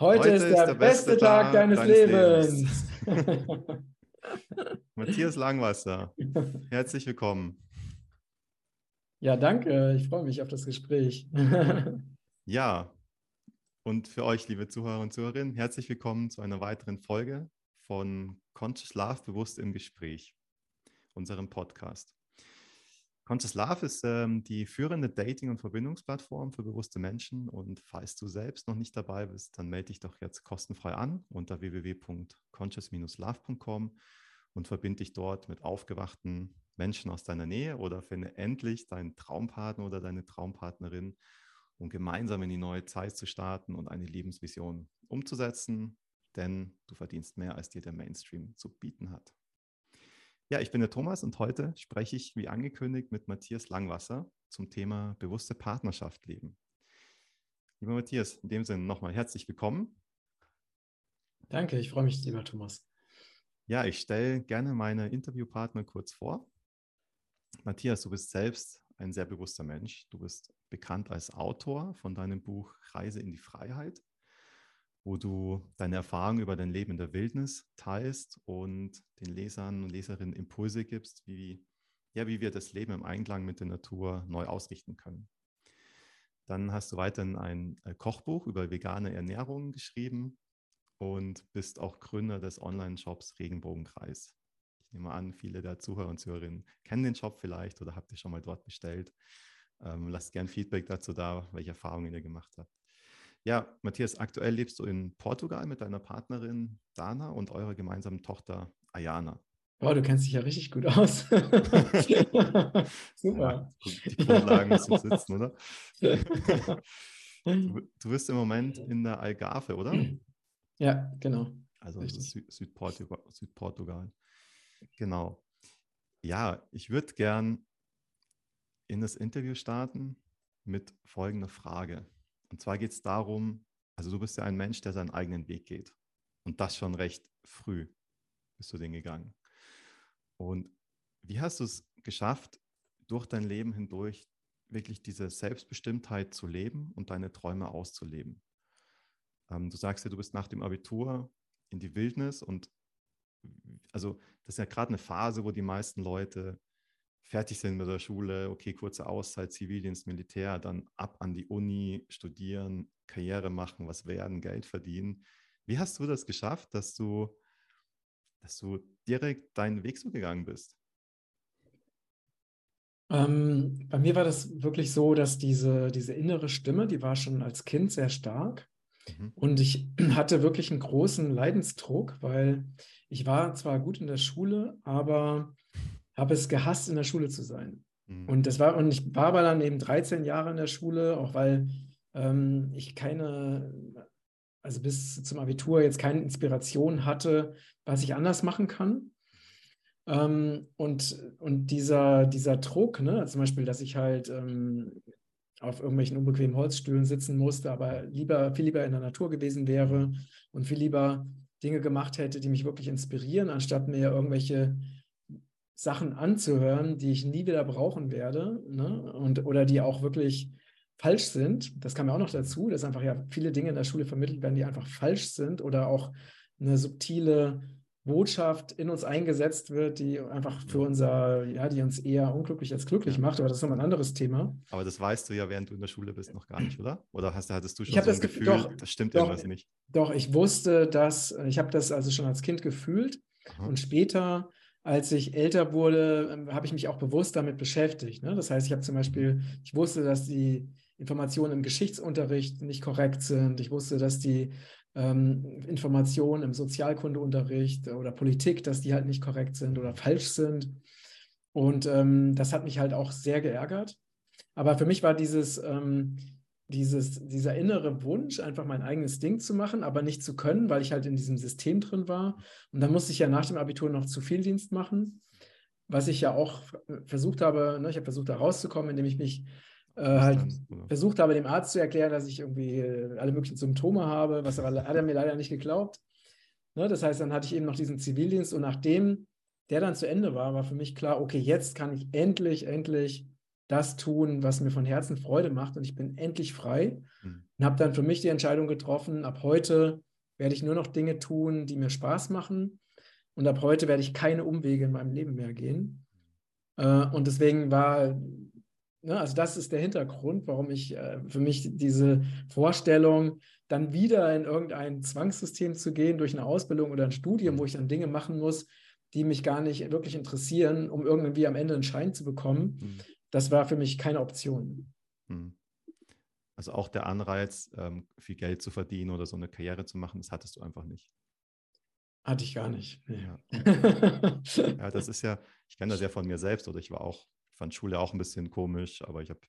Heute, Heute ist, der der, beste, beste Tag, Tag deines, deines Lebens. Lebens. Matthias Langwasser, herzlich willkommen. Ja, danke. Ich freue mich auf das Gespräch. ja, und für euch, liebe Zuhörer und Zuhörerinnen, herzlich willkommen zu einer weiteren Folge von Conscious Love bewusst im Gespräch, unserem Podcast. Conscious Love ist ähm, die führende Dating- und Verbindungsplattform für bewusste Menschen. Und falls du selbst noch nicht dabei bist, dann melde dich doch jetzt kostenfrei an unter www.conscious-love.com und verbinde dich dort mit aufgewachten Menschen aus deiner Nähe oder finde endlich deinen Traumpartner oder deine Traumpartnerin, um gemeinsam in die neue Zeit zu starten und eine Lebensvision umzusetzen, denn du verdienst mehr, als dir der Mainstream zu bieten hat. Ja, ich bin der Thomas und heute spreche ich, wie angekündigt, mit Matthias Langwasser zum Thema bewusste Partnerschaft leben. Lieber Matthias, in dem Sinne nochmal herzlich willkommen. Danke, ich freue mich, lieber Thomas. Ja, ich stelle gerne meine Interviewpartner kurz vor. Matthias, du bist selbst ein sehr bewusster Mensch. Du bist bekannt als Autor von deinem Buch Reise in die Freiheit wo du deine Erfahrungen über dein Leben in der Wildnis teilst und den Lesern und Leserinnen Impulse gibst, wie, ja, wie wir das Leben im Einklang mit der Natur neu ausrichten können. Dann hast du weiterhin ein äh, Kochbuch über vegane Ernährung geschrieben und bist auch Gründer des Online-Shops Regenbogenkreis. Ich nehme an, viele der Zuhörer und Zuhörerinnen kennen den Shop vielleicht oder habt ihr schon mal dort bestellt. Ähm, lasst gern Feedback dazu da, welche Erfahrungen ihr gemacht habt. Ja, Matthias, aktuell lebst du in Portugal mit deiner Partnerin Dana und eurer gemeinsamen Tochter Ayana. Oh, du kennst dich ja richtig gut aus. Super. Ja, die Grundlagen müssen sitzen, oder? du, du bist im Moment in der Algarve, oder? Ja, genau. Also Süd Südportugal, Südportugal. Genau. Ja, ich würde gern in das Interview starten mit folgender Frage. Und zwar geht es darum, also du bist ja ein Mensch, der seinen eigenen Weg geht. Und das schon recht früh bist du den gegangen. Und wie hast du es geschafft, durch dein Leben hindurch wirklich diese Selbstbestimmtheit zu leben und deine Träume auszuleben? Ähm, du sagst ja, du bist nach dem Abitur in die Wildnis und also das ist ja gerade eine Phase, wo die meisten Leute fertig sind mit der Schule, okay, kurze Auszeit, Zivildienst, Militär, dann ab an die Uni, studieren, Karriere machen, was werden, Geld verdienen. Wie hast du das geschafft, dass du, dass du direkt deinen Weg so gegangen bist? Ähm, bei mir war das wirklich so, dass diese, diese innere Stimme, die war schon als Kind sehr stark. Mhm. Und ich hatte wirklich einen großen Leidensdruck, weil ich war zwar gut in der Schule, aber habe es gehasst, in der Schule zu sein. Mhm. Und das war, und ich war aber dann eben 13 Jahre in der Schule, auch weil ähm, ich keine, also bis zum Abitur jetzt keine Inspiration hatte, was ich anders machen kann. Ähm, und, und dieser, dieser Druck, ne, zum Beispiel, dass ich halt ähm, auf irgendwelchen unbequemen Holzstühlen sitzen musste, aber lieber, viel lieber in der Natur gewesen wäre und viel lieber Dinge gemacht hätte, die mich wirklich inspirieren, anstatt mir irgendwelche Sachen anzuhören, die ich nie wieder brauchen werde ne? und, oder die auch wirklich falsch sind. Das kam ja auch noch dazu, dass einfach ja viele Dinge in der Schule vermittelt werden, die einfach falsch sind oder auch eine subtile Botschaft in uns eingesetzt wird, die einfach für unser, ja, die uns eher unglücklich als glücklich macht, aber das ist nochmal ein anderes Thema. Aber das weißt du ja, während du in der Schule bist, noch gar nicht, oder? Oder hast, hattest du schon so ein das Gefühl, doch, das stimmt doch, irgendwas nicht? Doch, ich wusste dass ich habe das also schon als Kind gefühlt Aha. und später als ich älter wurde, ähm, habe ich mich auch bewusst damit beschäftigt. Ne? Das heißt, ich habe zum Beispiel, ich wusste, dass die Informationen im Geschichtsunterricht nicht korrekt sind. Ich wusste, dass die ähm, Informationen im Sozialkundeunterricht oder Politik, dass die halt nicht korrekt sind oder falsch sind. Und ähm, das hat mich halt auch sehr geärgert. Aber für mich war dieses, ähm, dieses, dieser innere Wunsch, einfach mein eigenes Ding zu machen, aber nicht zu können, weil ich halt in diesem System drin war. Und dann musste ich ja nach dem Abitur noch zu viel Dienst machen, was ich ja auch versucht habe, ne, ich habe versucht, da rauszukommen, indem ich mich äh, halt versucht habe, dem Arzt zu erklären, dass ich irgendwie äh, alle möglichen Symptome habe, was aber hat er mir leider nicht geglaubt. Ne, das heißt, dann hatte ich eben noch diesen Zivildienst und nachdem der dann zu Ende war, war für mich klar, okay, jetzt kann ich endlich, endlich das tun, was mir von Herzen Freude macht und ich bin endlich frei. Mhm. Und habe dann für mich die Entscheidung getroffen, ab heute werde ich nur noch Dinge tun, die mir Spaß machen. Und ab heute werde ich keine Umwege in meinem Leben mehr gehen. Äh, und deswegen war, ne, also das ist der Hintergrund, warum ich äh, für mich diese Vorstellung, dann wieder in irgendein Zwangssystem zu gehen durch eine Ausbildung oder ein Studium, wo ich dann Dinge machen muss, die mich gar nicht wirklich interessieren, um irgendwie am Ende einen Schein zu bekommen, mhm. Das war für mich keine Option. Mhm. Also auch der Anreiz, ähm, viel Geld zu verdienen oder so eine Karriere zu machen, das hattest du einfach nicht. Hatte ich gar nicht. Ja. ja. das ist ja, ich kenne das ja von mir selbst oder ich war auch, fand Schule auch ein bisschen komisch, aber ich habe,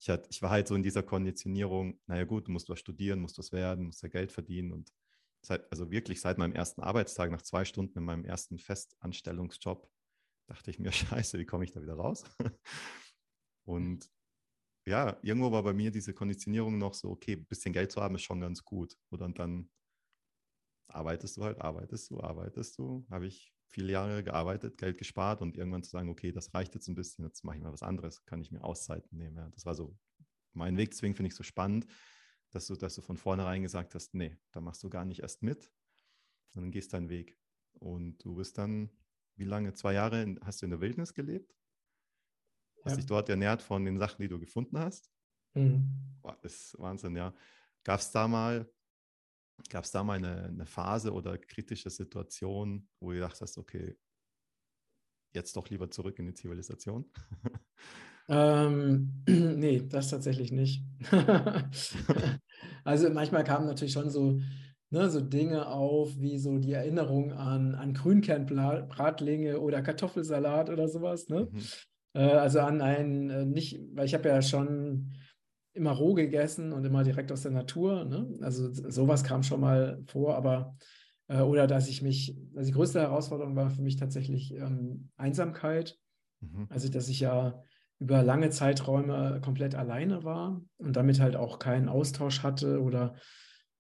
ich, hat, ich war halt so in dieser Konditionierung, naja gut, du musst was studieren, musst was werden, musst ja Geld verdienen und seit, also wirklich seit meinem ersten Arbeitstag, nach zwei Stunden in meinem ersten Festanstellungsjob, dachte ich mir, scheiße, wie komme ich da wieder raus? und ja, irgendwo war bei mir diese Konditionierung noch so, okay, ein bisschen Geld zu haben ist schon ganz gut. Oder und dann arbeitest du halt, arbeitest du, arbeitest du. Habe ich viele Jahre gearbeitet, Geld gespart und irgendwann zu sagen, okay, das reicht jetzt ein bisschen, jetzt mache ich mal was anderes, kann ich mir Auszeiten nehmen. Ja, das war so mein Weg, deswegen finde ich es so spannend, dass du, dass du von vornherein gesagt hast, nee, da machst du gar nicht erst mit, sondern gehst deinen Weg. Und du bist dann, wie lange? Zwei Jahre in, hast du in der Wildnis gelebt? Hast ja. dich dort ernährt von den Sachen, die du gefunden hast? Mhm. Boah, ist Wahnsinn, ja. Gab es da mal, gab es da mal eine, eine Phase oder kritische Situation, wo du gedacht hast, okay, jetzt doch lieber zurück in die Zivilisation? Ähm, nee, das tatsächlich nicht. also manchmal kamen natürlich schon so, ne, so Dinge auf, wie so die Erinnerung an, an Grünkernbratlinge oder Kartoffelsalat oder sowas. Ne? Mhm. Äh, also an einen, äh, nicht, weil ich habe ja schon immer roh gegessen und immer direkt aus der Natur. Ne? Also sowas kam schon mal vor, aber äh, oder dass ich mich, also die größte Herausforderung war für mich tatsächlich ähm, Einsamkeit. Mhm. Also dass ich ja über lange Zeiträume komplett alleine war und damit halt auch keinen Austausch hatte oder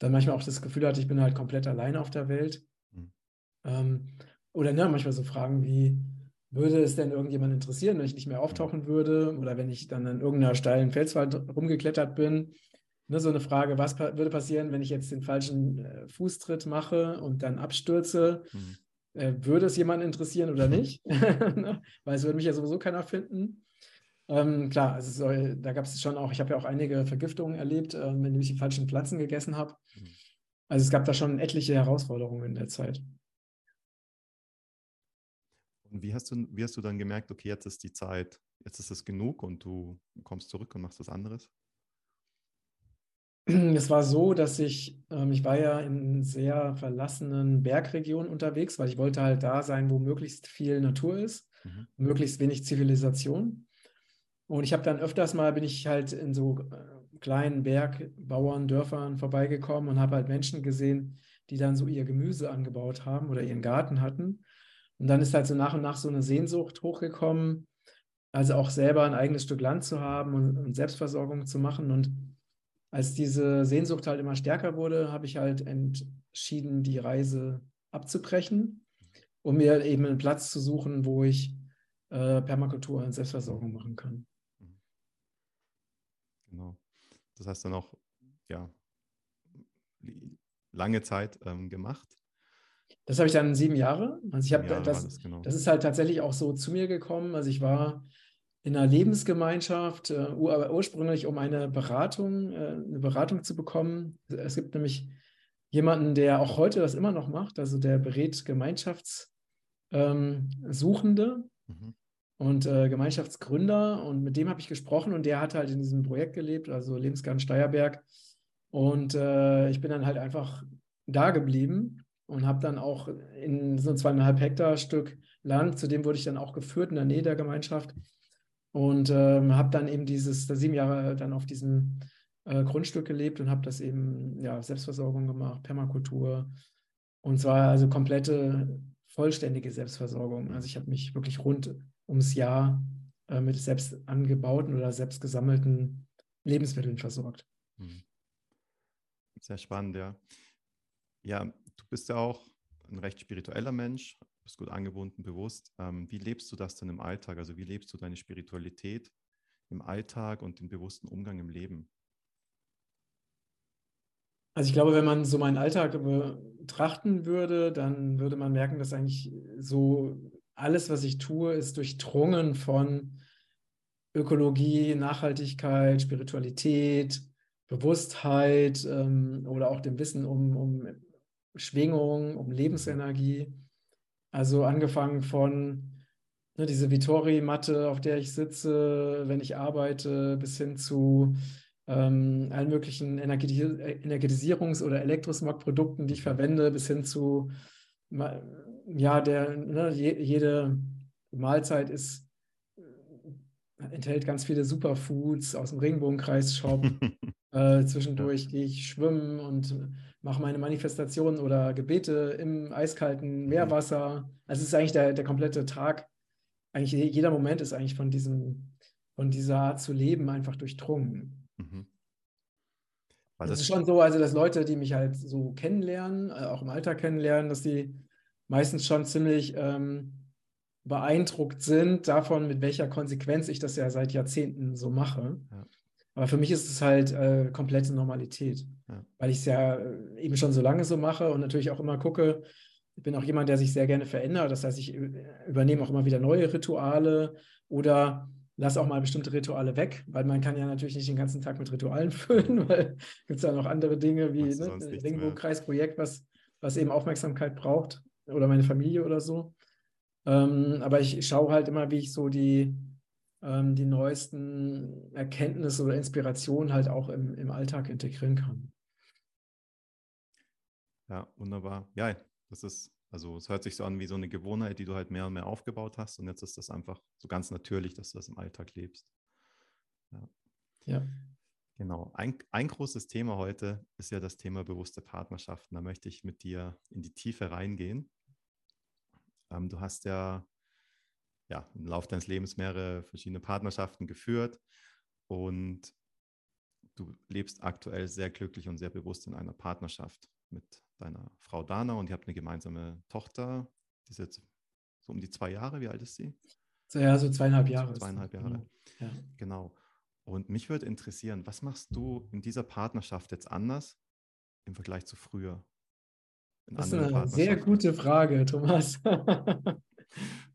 dann manchmal auch das Gefühl hatte, ich bin halt komplett alleine auf der Welt. Mhm. Ähm, oder ne, manchmal so Fragen wie, würde es denn irgendjemand interessieren, wenn ich nicht mehr auftauchen würde oder wenn ich dann an irgendeiner steilen Felswand rumgeklettert bin? Ne, so eine Frage, was pa würde passieren, wenn ich jetzt den falschen äh, Fußtritt mache und dann abstürze? Mhm. Äh, würde es jemanden interessieren oder nicht? Ne, weil es würde mich ja sowieso keiner finden. Ähm, klar, also soll, da gab es schon auch, ich habe ja auch einige Vergiftungen erlebt, äh, indem ich die falschen Pflanzen gegessen habe. Mhm. Also es gab da schon etliche Herausforderungen in der Zeit. Und wie hast du, wie hast du dann gemerkt, okay, jetzt ist die Zeit, jetzt ist es genug und du kommst zurück und machst was anderes? Es war so, dass ich, ähm, ich war ja in sehr verlassenen Bergregionen unterwegs, weil ich wollte halt da sein, wo möglichst viel Natur ist, mhm. möglichst wenig Zivilisation. Und ich habe dann öfters mal, bin ich halt in so äh, kleinen Bergbauern, Dörfern vorbeigekommen und habe halt Menschen gesehen, die dann so ihr Gemüse angebaut haben oder ihren Garten hatten. Und dann ist halt so nach und nach so eine Sehnsucht hochgekommen, also auch selber ein eigenes Stück Land zu haben und, und Selbstversorgung zu machen. Und als diese Sehnsucht halt immer stärker wurde, habe ich halt entschieden, die Reise abzubrechen, um mir eben einen Platz zu suchen, wo ich äh, Permakultur und Selbstversorgung machen kann. Genau. Das heißt dann auch, ja, lange Zeit ähm, gemacht. Das habe ich dann sieben Jahre. Also ich habe das, das, genau. das ist halt tatsächlich auch so zu mir gekommen. Also ich war in einer Lebensgemeinschaft, äh, ursprünglich um eine Beratung, äh, eine Beratung zu bekommen. Es gibt nämlich jemanden, der auch heute das immer noch macht, also der berät Gemeinschaftssuchende. Ähm, mhm und äh, Gemeinschaftsgründer. Und mit dem habe ich gesprochen und der hat halt in diesem Projekt gelebt, also Lebensgarten Steierberg. Und äh, ich bin dann halt einfach da geblieben und habe dann auch in so zweieinhalb Hektar Stück Land, zu dem wurde ich dann auch geführt in der Nähe der Gemeinschaft. Und ähm, habe dann eben dieses, sieben Jahre dann auf diesem äh, Grundstück gelebt und habe das eben, ja, Selbstversorgung gemacht, Permakultur. Und zwar also komplette, vollständige Selbstversorgung. Also ich habe mich wirklich rund ums Jahr äh, mit selbst angebauten oder selbst gesammelten Lebensmitteln versorgt. Mhm. Sehr spannend, ja. Ja, du bist ja auch ein recht spiritueller Mensch, bist gut angebunden, bewusst. Ähm, wie lebst du das denn im Alltag? Also wie lebst du deine Spiritualität im Alltag und den bewussten Umgang im Leben? Also ich glaube, wenn man so meinen Alltag betrachten würde, dann würde man merken, dass eigentlich so alles, was ich tue, ist durchdrungen von Ökologie, Nachhaltigkeit, Spiritualität, Bewusstheit ähm, oder auch dem Wissen um, um Schwingung, um Lebensenergie. Also angefangen von ne, diese Vittori-Matte, auf der ich sitze, wenn ich arbeite, bis hin zu ähm, allen möglichen Energetisierungs- oder Elektrosmog-Produkten, die ich verwende, bis hin zu, ja, der, ne, jede Mahlzeit ist, enthält ganz viele Superfoods aus dem Regenbogenkreis-Shop. äh, zwischendurch gehe ich schwimmen und mache meine Manifestationen oder Gebete im eiskalten mhm. Meerwasser. Also es ist eigentlich der, der komplette Tag, eigentlich jeder Moment ist eigentlich von diesem, von dieser Art zu leben einfach durchdrungen. Mhm. Das, das, ist schon so, also dass Leute, die mich halt so kennenlernen, äh, auch im Alter kennenlernen, dass die meistens schon ziemlich ähm, beeindruckt sind davon, mit welcher Konsequenz ich das ja seit Jahrzehnten so mache. Ja. Aber für mich ist es halt äh, komplette Normalität, ja. weil ich es ja äh, eben schon so lange so mache und natürlich auch immer gucke. Ich bin auch jemand, der sich sehr gerne verändert. Das heißt, ich übernehme auch immer wieder neue Rituale oder lass auch mal bestimmte Rituale weg, weil man kann ja natürlich nicht den ganzen Tag mit Ritualen füllen, weil gibt es ja noch andere Dinge wie ne, Regenbogenkreisprojekt, was, was eben Aufmerksamkeit braucht oder meine Familie oder so. Ähm, aber ich schaue halt immer, wie ich so die, ähm, die neuesten Erkenntnisse oder Inspirationen halt auch im, im Alltag integrieren kann. Ja, wunderbar. Ja, das ist also es hört sich so an wie so eine Gewohnheit, die du halt mehr und mehr aufgebaut hast und jetzt ist das einfach so ganz natürlich, dass du das im Alltag lebst. Ja. ja. Genau. Ein, ein großes Thema heute ist ja das Thema bewusste Partnerschaften. Da möchte ich mit dir in die Tiefe reingehen. Ähm, du hast ja, ja im Laufe deines Lebens mehrere verschiedene Partnerschaften geführt und du lebst aktuell sehr glücklich und sehr bewusst in einer Partnerschaft mit deiner Frau Dana und ihr habt eine gemeinsame Tochter, die ist jetzt so um die zwei Jahre. Wie alt ist sie? Ja, so zweieinhalb Jahre. So zweieinhalb Jahre. Genau. Ja. genau. Und mich würde interessieren, was machst du in dieser Partnerschaft jetzt anders im Vergleich zu früher? das ist eine sehr gute Frage, Thomas.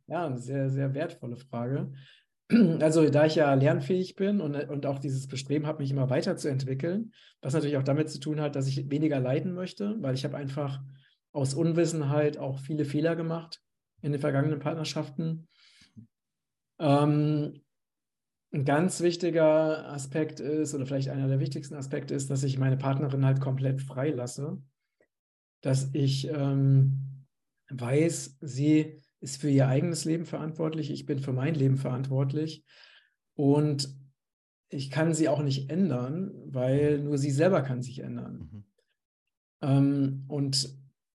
ja, eine sehr, sehr wertvolle Frage. Also da ich ja lernfähig bin und, und auch dieses Bestreben habe, mich immer weiterzuentwickeln, was natürlich auch damit zu tun hat, dass ich weniger leiden möchte, weil ich habe einfach aus Unwissenheit auch viele Fehler gemacht in den vergangenen Partnerschaften. Ähm, ein ganz wichtiger Aspekt ist, oder vielleicht einer der wichtigsten Aspekte ist, dass ich meine Partnerin halt komplett frei lasse. Dass ich ähm, weiß, sie ist für ihr eigenes Leben verantwortlich, ich bin für mein Leben verantwortlich und ich kann sie auch nicht ändern, weil nur sie selber kann sich ändern. Mhm. Ähm, und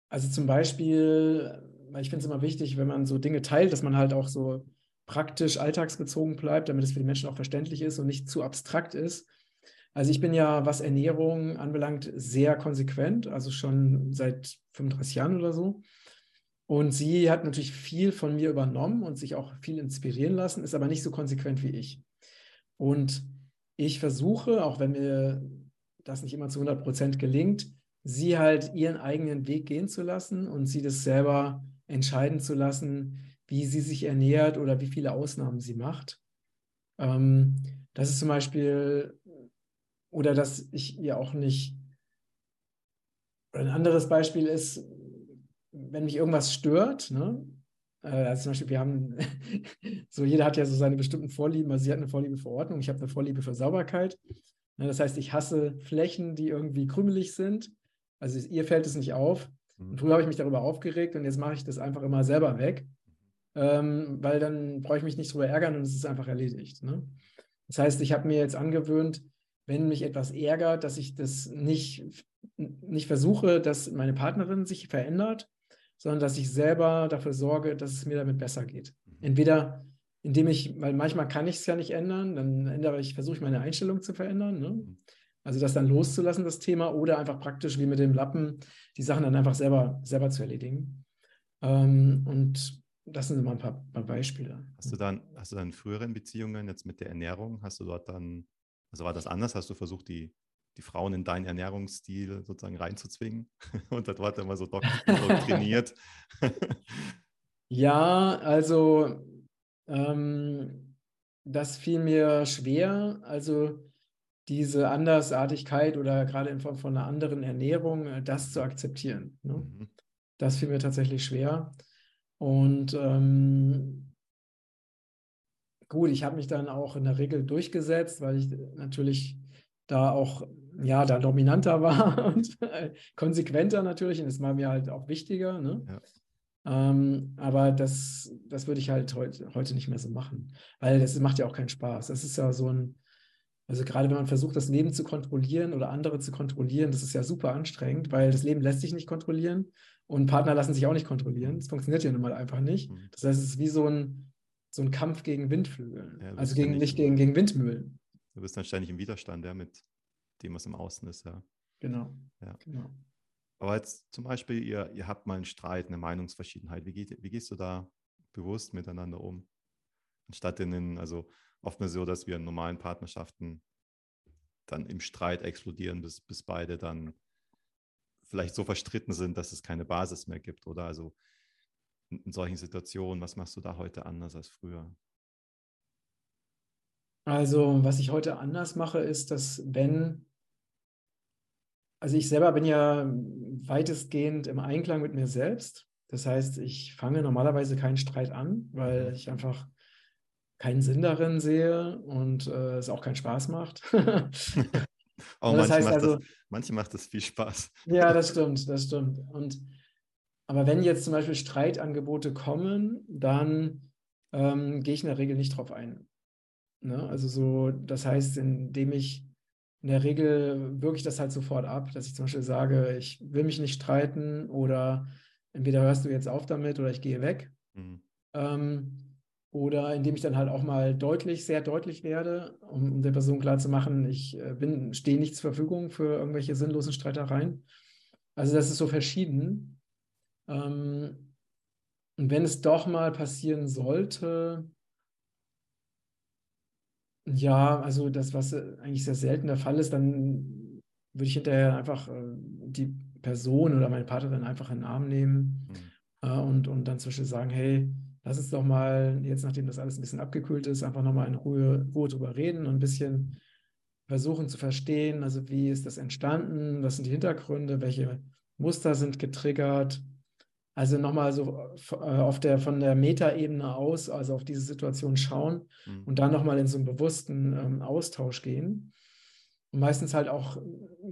also zum Beispiel, ich finde es immer wichtig, wenn man so Dinge teilt, dass man halt auch so praktisch alltagsbezogen bleibt, damit es für die Menschen auch verständlich ist und nicht zu abstrakt ist. Also ich bin ja, was Ernährung anbelangt, sehr konsequent, also schon seit 35 Jahren oder so. Und sie hat natürlich viel von mir übernommen und sich auch viel inspirieren lassen, ist aber nicht so konsequent wie ich. Und ich versuche, auch wenn mir das nicht immer zu 100 Prozent gelingt, sie halt ihren eigenen Weg gehen zu lassen und sie das selber entscheiden zu lassen, wie sie sich ernährt oder wie viele Ausnahmen sie macht. Ähm, das ist zum Beispiel, oder dass ich ihr auch nicht, ein anderes Beispiel ist, wenn mich irgendwas stört, ne? Äh, also zum Beispiel, wir haben, so jeder hat ja so seine bestimmten Vorlieben. Also sie hat eine Vorliebe für Ordnung, ich habe eine Vorliebe für Sauberkeit. Ne? Das heißt, ich hasse Flächen, die irgendwie krümelig sind. Also ihr fällt es nicht auf. Mhm. Und früher habe ich mich darüber aufgeregt und jetzt mache ich das einfach immer selber weg, ähm, weil dann brauche ich mich nicht darüber ärgern und es ist einfach erledigt. Ne? Das heißt, ich habe mir jetzt angewöhnt, wenn mich etwas ärgert, dass ich das nicht, nicht versuche, dass meine Partnerin sich verändert, sondern dass ich selber dafür sorge, dass es mir damit besser geht. Mhm. Entweder indem ich, weil manchmal kann ich es ja nicht ändern, dann ändere ich, versuche ich meine Einstellung zu verändern. Ne? Mhm. Also das dann loszulassen, das Thema, oder einfach praktisch wie mit dem Lappen, die Sachen dann einfach selber, selber zu erledigen. Ähm, und das sind immer ein paar, paar, Beispiele. Hast du dann, hast du dann in früheren Beziehungen jetzt mit der Ernährung, hast du dort dann, also war das anders? Hast du versucht, die, die Frauen in deinen Ernährungsstil sozusagen reinzuzwingen und das war immer so doktriniert. ja, also ähm, das fiel mir schwer. Also diese Andersartigkeit oder gerade in Form von einer anderen Ernährung, äh, das zu akzeptieren. Ne? Mhm. Das fiel mir tatsächlich schwer. Und ähm, gut, ich habe mich dann auch in der Regel durchgesetzt, weil ich natürlich da auch ja da dominanter war und äh, konsequenter natürlich. Und das war mir halt auch wichtiger. Ne? Ja. Ähm, aber das, das würde ich halt heut, heute nicht mehr so machen, weil das macht ja auch keinen Spaß. Das ist ja so ein, also gerade wenn man versucht, das Leben zu kontrollieren oder andere zu kontrollieren, das ist ja super anstrengend, weil das Leben lässt sich nicht kontrollieren und Partner lassen sich auch nicht kontrollieren. Das funktioniert ja nun mal einfach nicht. Mhm. Das heißt, es ist wie so ein, so ein Kampf gegen Windflügel, ja, also gegen, nicht gegen, gegen Windmühlen. Du bist dann ständig im Widerstand, ja, mit dem, was im Außen ist, ja. Genau. Ja. genau. Aber jetzt zum Beispiel, ihr, ihr habt mal einen Streit, eine Meinungsverschiedenheit. Wie, geht, wie gehst du da bewusst miteinander um? Anstatt in den, also oftmals so, dass wir in normalen Partnerschaften dann im Streit explodieren, bis, bis beide dann vielleicht so verstritten sind, dass es keine Basis mehr gibt. Oder also in, in solchen Situationen, was machst du da heute anders als früher? Also, was ich heute anders mache, ist, dass wenn, also ich selber bin ja weitestgehend im Einklang mit mir selbst. Das heißt, ich fange normalerweise keinen Streit an, weil mhm. ich einfach keinen Sinn darin sehe und äh, es auch keinen Spaß macht. Aber das heißt macht also, das, manche macht das viel Spaß. Ja, das stimmt, das stimmt. Und aber wenn jetzt zum Beispiel Streitangebote kommen, dann ähm, gehe ich in der Regel nicht drauf ein. Ne? Also so, das heißt, indem ich in der Regel wirke ich das halt sofort ab, dass ich zum Beispiel sage, ich will mich nicht streiten oder entweder hörst du jetzt auf damit oder ich gehe weg. Mhm. Ähm, oder indem ich dann halt auch mal deutlich, sehr deutlich werde, um, um der Person klarzumachen, ich äh, bin, stehe nicht zur Verfügung für irgendwelche sinnlosen Streitereien. Also das ist so verschieden. Ähm, und wenn es doch mal passieren sollte, ja, also das, was äh, eigentlich sehr selten der Fall ist, dann würde ich hinterher einfach äh, die Person oder meine Partnerin einfach in den Arm nehmen mhm. äh, und, und dann zum Beispiel sagen, hey, lass uns doch mal, jetzt nachdem das alles ein bisschen abgekühlt ist, einfach nochmal in Ruhe, Ruhe drüber reden und ein bisschen versuchen zu verstehen, also wie ist das entstanden, was sind die Hintergründe, welche Muster sind getriggert, also nochmal so äh, auf der, von der Metaebene aus, also auf diese Situation schauen mhm. und dann nochmal in so einen bewussten ähm, Austausch gehen. Und meistens halt auch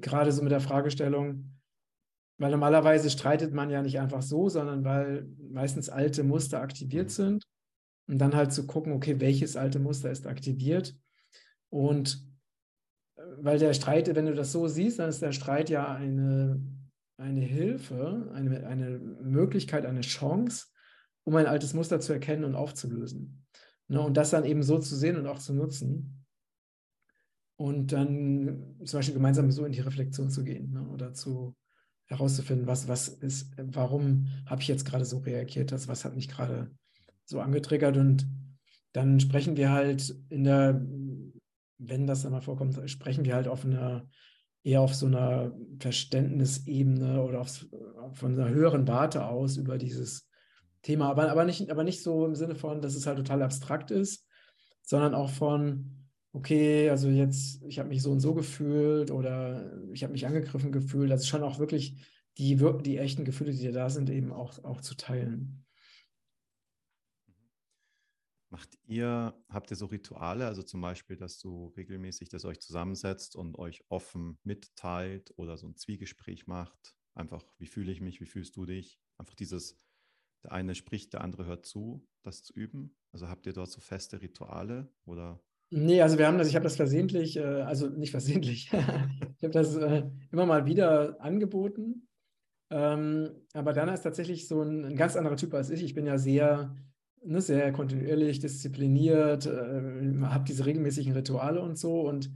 gerade so mit der Fragestellung, weil normalerweise streitet man ja nicht einfach so, sondern weil meistens alte Muster aktiviert mhm. sind. Und dann halt zu gucken, okay, welches alte Muster ist aktiviert. Und äh, weil der Streit, wenn du das so siehst, dann ist der Streit ja eine eine Hilfe, eine, eine Möglichkeit, eine Chance, um ein altes Muster zu erkennen und aufzulösen. Ne, und das dann eben so zu sehen und auch zu nutzen. Und dann zum Beispiel gemeinsam so in die Reflexion zu gehen ne, oder zu herauszufinden, was, was ist, warum habe ich jetzt gerade so reagiert, das, was hat mich gerade so angetriggert. Und dann sprechen wir halt in der, wenn das einmal vorkommt, sprechen wir halt auf einer eher auf so einer Verständnisebene oder auf, von einer höheren Warte aus über dieses Thema, aber, aber, nicht, aber nicht so im Sinne von, dass es halt total abstrakt ist, sondern auch von, okay, also jetzt, ich habe mich so und so gefühlt oder ich habe mich angegriffen gefühlt, also schon auch wirklich die, die echten Gefühle, die da sind, eben auch, auch zu teilen. Macht ihr, habt ihr so Rituale, also zum Beispiel, dass du regelmäßig das euch zusammensetzt und euch offen mitteilt oder so ein Zwiegespräch macht? Einfach, wie fühle ich mich, wie fühlst du dich? Einfach dieses, der eine spricht, der andere hört zu, das zu üben. Also habt ihr dort so feste Rituale oder? Nee, also wir haben das, ich habe das versehentlich, äh, also nicht versehentlich, ich habe das äh, immer mal wieder angeboten. Ähm, aber Dana ist tatsächlich so ein, ein ganz anderer Typ als ich. Ich bin ja sehr ne, sehr kontinuierlich, diszipliniert, äh, habe diese regelmäßigen Rituale und so. Und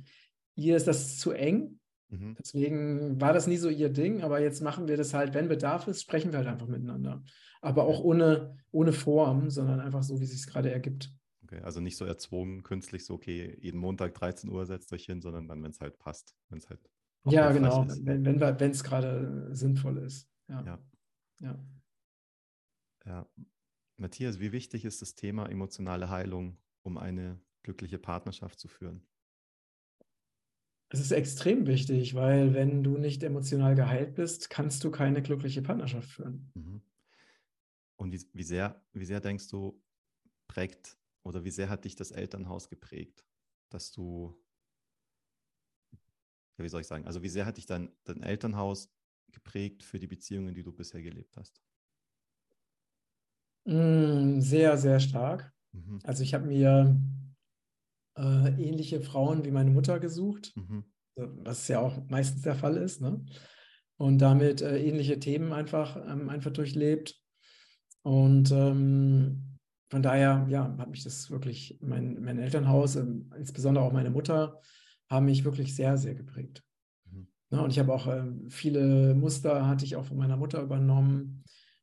ihr ist das zu eng. Mhm. Deswegen war das nie so ihr Ding, aber jetzt machen wir das halt, wenn Bedarf ist, sprechen wir halt einfach miteinander. Aber auch ohne, ohne Form, sondern einfach so, wie es sich gerade ergibt. Okay, also nicht so erzwungen, künstlich so, okay, jeden Montag 13 Uhr setzt euch hin, sondern dann, wenn es halt passt. Wenn es halt ja, genau, ist. wenn es gerade sinnvoll ist. Ja. ja. ja. Ja. Matthias, wie wichtig ist das Thema emotionale Heilung, um eine glückliche Partnerschaft zu führen? Es ist extrem wichtig, weil wenn du nicht emotional geheilt bist, kannst du keine glückliche Partnerschaft führen. Mhm. Und wie, wie, sehr, wie sehr denkst du, prägt oder wie sehr hat dich das Elternhaus geprägt, dass du, ja, wie soll ich sagen, also wie sehr hat dich dein, dein Elternhaus geprägt für die Beziehungen, die du bisher gelebt hast? Mm, sehr, sehr stark. Mhm. Also ich habe mir äh, ähnliche Frauen wie meine Mutter gesucht, mhm. was ja auch meistens der Fall ist. Ne? Und damit äh, ähnliche Themen einfach, ähm, einfach durchlebt. Und ähm, von daher, ja, hat mich das wirklich, mein, mein Elternhaus, äh, insbesondere auch meine Mutter, haben mich wirklich sehr, sehr geprägt. Mhm. Ne? Und ich habe auch äh, viele Muster, hatte ich auch von meiner Mutter übernommen,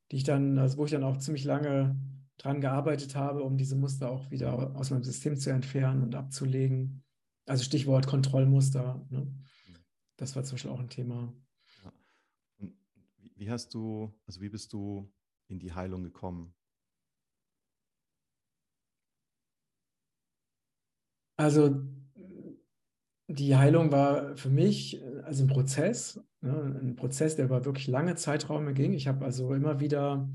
die ich dann, also wo ich dann auch ziemlich lange dran gearbeitet habe, um diese Muster auch wieder aus meinem System zu entfernen und abzulegen. Also Stichwort Kontrollmuster. Ne? Das war zum Beispiel auch ein Thema. Ja. Und wie hast du, also wie bist du in die Heilung gekommen? Also die Heilung war für mich also ein Prozess, ne? ein Prozess, der über wirklich lange Zeiträume ging. Ich habe also immer wieder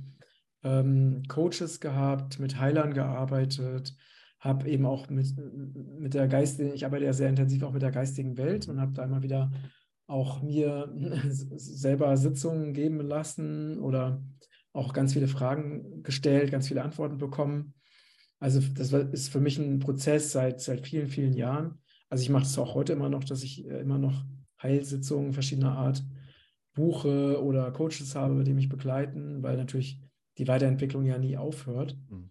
ähm, Coaches gehabt, mit Heilern gearbeitet, habe eben auch mit, mit der geistigen, ich arbeite ja sehr intensiv auch mit der geistigen Welt und habe da immer wieder auch mir selber Sitzungen geben lassen oder auch ganz viele Fragen gestellt, ganz viele Antworten bekommen. Also das ist für mich ein Prozess seit, seit vielen, vielen Jahren. Also ich mache es auch heute immer noch, dass ich äh, immer noch Heilsitzungen verschiedener Art buche oder Coaches habe, die mich begleiten, weil natürlich die Weiterentwicklung ja nie aufhört. Mhm.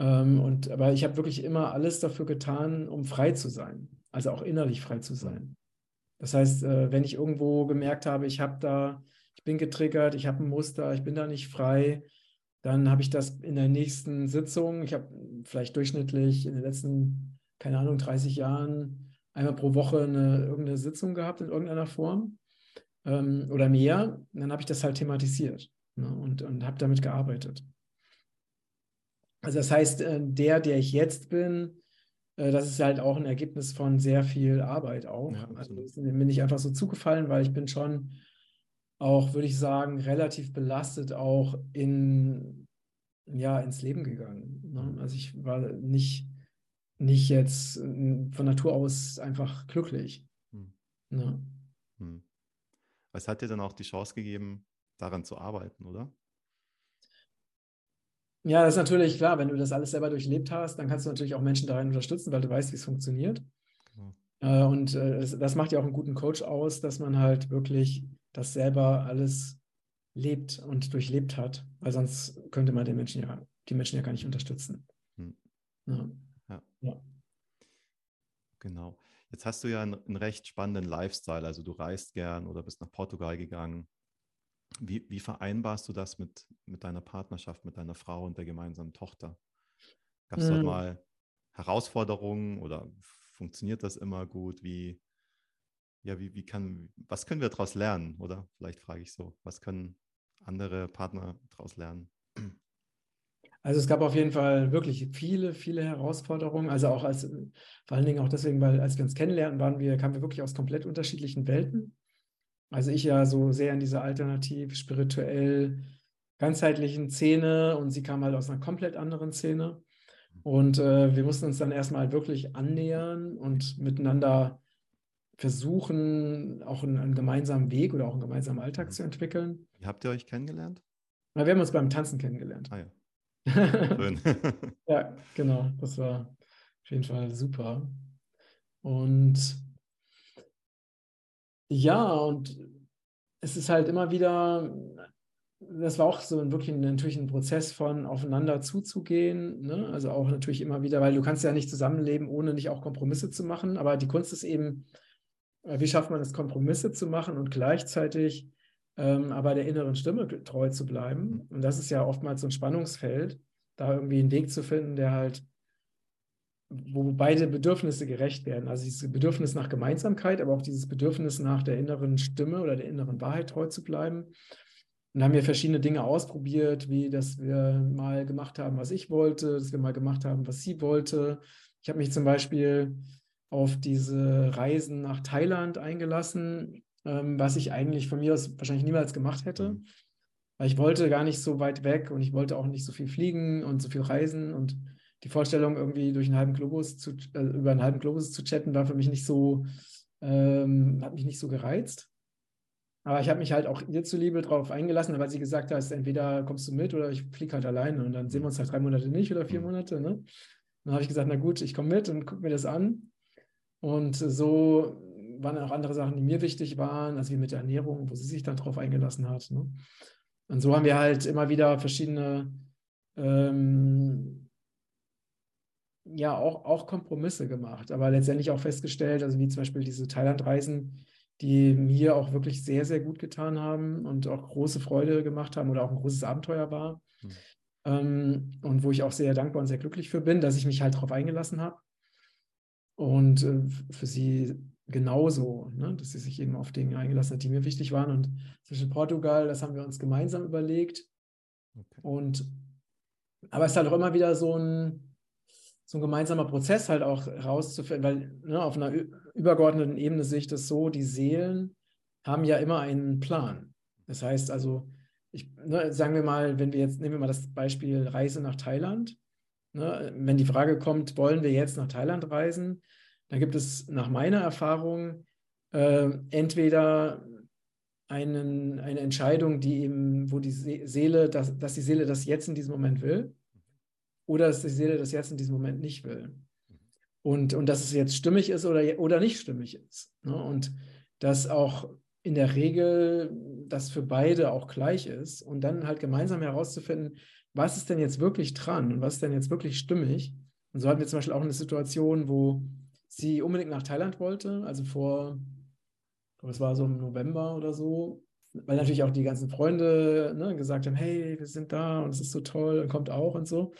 Ähm, und, aber ich habe wirklich immer alles dafür getan, um frei zu sein, also auch innerlich frei zu sein. Das heißt, äh, wenn ich irgendwo gemerkt habe, ich habe da, ich bin getriggert, ich habe ein Muster, ich bin da nicht frei, dann habe ich das in der nächsten Sitzung, ich habe vielleicht durchschnittlich in den letzten, keine Ahnung, 30 Jahren einmal pro Woche eine, irgendeine Sitzung gehabt in irgendeiner Form ähm, oder mehr. Und dann habe ich das halt thematisiert ne, und, und habe damit gearbeitet. Also das heißt, äh, der, der ich jetzt bin, äh, das ist halt auch ein Ergebnis von sehr viel Arbeit auch. Ja, also bin ich einfach so zugefallen, weil ich bin schon auch, würde ich sagen, relativ belastet auch in, ja, ins Leben gegangen. Ne? Also ich war nicht, nicht jetzt äh, von Natur aus einfach glücklich. Hm. Ne? Hm. Was hat dir dann auch die Chance gegeben, daran zu arbeiten, oder? Ja, das ist natürlich klar, wenn du das alles selber durchlebt hast, dann kannst du natürlich auch Menschen darin unterstützen, weil du weißt, wie es funktioniert. Genau. Und äh, das macht ja auch einen guten Coach aus, dass man halt wirklich das selber alles lebt und durchlebt hat, weil sonst könnte man den Menschen ja, die Menschen ja gar nicht unterstützen. Hm. Ja. Ja. ja. Genau. Jetzt hast du ja einen, einen, recht spannenden Lifestyle, also du reist gern oder bist nach Portugal gegangen. Wie, wie vereinbarst du das mit, mit deiner Partnerschaft, mit deiner Frau und der gemeinsamen Tochter? Gab es mhm. dort mal Herausforderungen oder funktioniert das immer gut? Wie, ja, wie, wie kann, was können wir daraus lernen? Oder vielleicht frage ich so, was können andere Partner daraus lernen? Also es gab auf jeden Fall wirklich viele, viele Herausforderungen. Also auch als, vor allen Dingen auch deswegen, weil als wir uns kennenlernten, waren wir, kamen wir wirklich aus komplett unterschiedlichen Welten. Also ich ja so sehr in dieser alternativ, spirituell, ganzheitlichen Szene und sie kam halt aus einer komplett anderen Szene. Und äh, wir mussten uns dann erstmal wirklich annähern und miteinander versuchen, auch einen, einen, gemeinsamen Weg oder auch einen gemeinsamen Alltag mhm. zu entwickeln. Wie habt ihr euch kennengelernt? Na, wir haben uns beim Tanzen kennengelernt. Ah ja. Schön. ja, genau. Das war auf jeden Fall super. Und ja, und es ist halt immer wieder, das war auch so ein, wirklich natürlich ein Prozess von aufeinander zuzugehen. Ne? Also auch natürlich immer wieder, weil du kannst ja nicht zusammenleben, ohne nicht auch Kompromisse zu machen. Aber die Kunst ist eben, wie schafft man es, Kompromisse zu machen und gleichzeitig ähm, aber der inneren Stimme treu zu bleiben. Und das ist ja oftmals so ein Spannungsfeld, da irgendwie einen Weg zu finden, der halt wo beide Bedürfnisse gerecht werden. Also dieses Bedürfnis nach Gemeinsamkeit, aber auch dieses Bedürfnis nach der inneren Stimme oder der inneren Wahrheit treu zu bleiben. Und haben wir verschiedene Dinge ausprobiert, wie dass wir mal gemacht haben, was ich wollte, dass wir mal gemacht haben, was sie wollte. Ich habe mich zum Beispiel auf diese Reisen nach Thailand eingelassen, ähm, was ich eigentlich von mir aus wahrscheinlich niemals gemacht hätte. Mhm. Weil ich wollte gar nicht so weit weg und ich wollte auch nicht so viel fliegen und so viel reisen und die Vorstellung, irgendwie durch einen halben Globus zu, äh, über einen halben Globus zu chatten, war für mich nicht so, ähm, hat mich nicht so gereizt. Aber ich habe mich halt auch ihr zuliebe darauf eingelassen, weil sie gesagt hat, entweder kommst du mit oder ich fliege halt alleine und dann sehen wir uns halt drei Monate nicht oder vier mhm. Monate. Ne? Dann habe ich gesagt, na gut, ich komme mit und gucke mir das an. Und so waren auch andere Sachen, die mir wichtig waren, also wie mit der Ernährung, wo sie sich dann drauf eingelassen hat. Ne? Und so haben wir halt immer wieder verschiedene ähm, ja auch, auch Kompromisse gemacht, aber letztendlich auch festgestellt, also wie zum Beispiel diese Thailand-Reisen, die mir auch wirklich sehr, sehr gut getan haben und auch große Freude gemacht haben oder auch ein großes Abenteuer war. Mhm. Ähm, und wo ich auch sehr dankbar und sehr glücklich für bin, dass ich mich halt darauf eingelassen habe. Und äh, für sie genauso, ne, dass sie sich eben auf Dinge eingelassen hat, die mir wichtig waren. Und zwischen Portugal, das haben wir uns gemeinsam überlegt. Okay. Und aber es ist halt auch immer wieder so ein, so ein gemeinsamer Prozess halt auch rauszufinden, weil ne, auf einer übergeordneten Ebene sehe ich das so, die Seelen haben ja immer einen Plan. Das heißt also, ich, ne, sagen wir mal, wenn wir jetzt, nehmen wir mal das Beispiel Reise nach Thailand. Ne, wenn die Frage kommt, wollen wir jetzt nach Thailand reisen, dann gibt es nach meiner Erfahrung äh, entweder einen, eine Entscheidung, die eben, wo die Seele, dass, dass die Seele das jetzt in diesem Moment will, oder dass die Seele das jetzt in diesem Moment nicht will. Und, und dass es jetzt stimmig ist oder, oder nicht stimmig ist. Ne? Und dass auch in der Regel das für beide auch gleich ist und dann halt gemeinsam herauszufinden, was ist denn jetzt wirklich dran und was ist denn jetzt wirklich stimmig. Und so hatten wir zum Beispiel auch eine Situation, wo sie unbedingt nach Thailand wollte, also vor, ich glaube, es war so im November oder so, weil natürlich auch die ganzen Freunde ne, gesagt haben, hey, wir sind da und es ist so toll und kommt auch und so.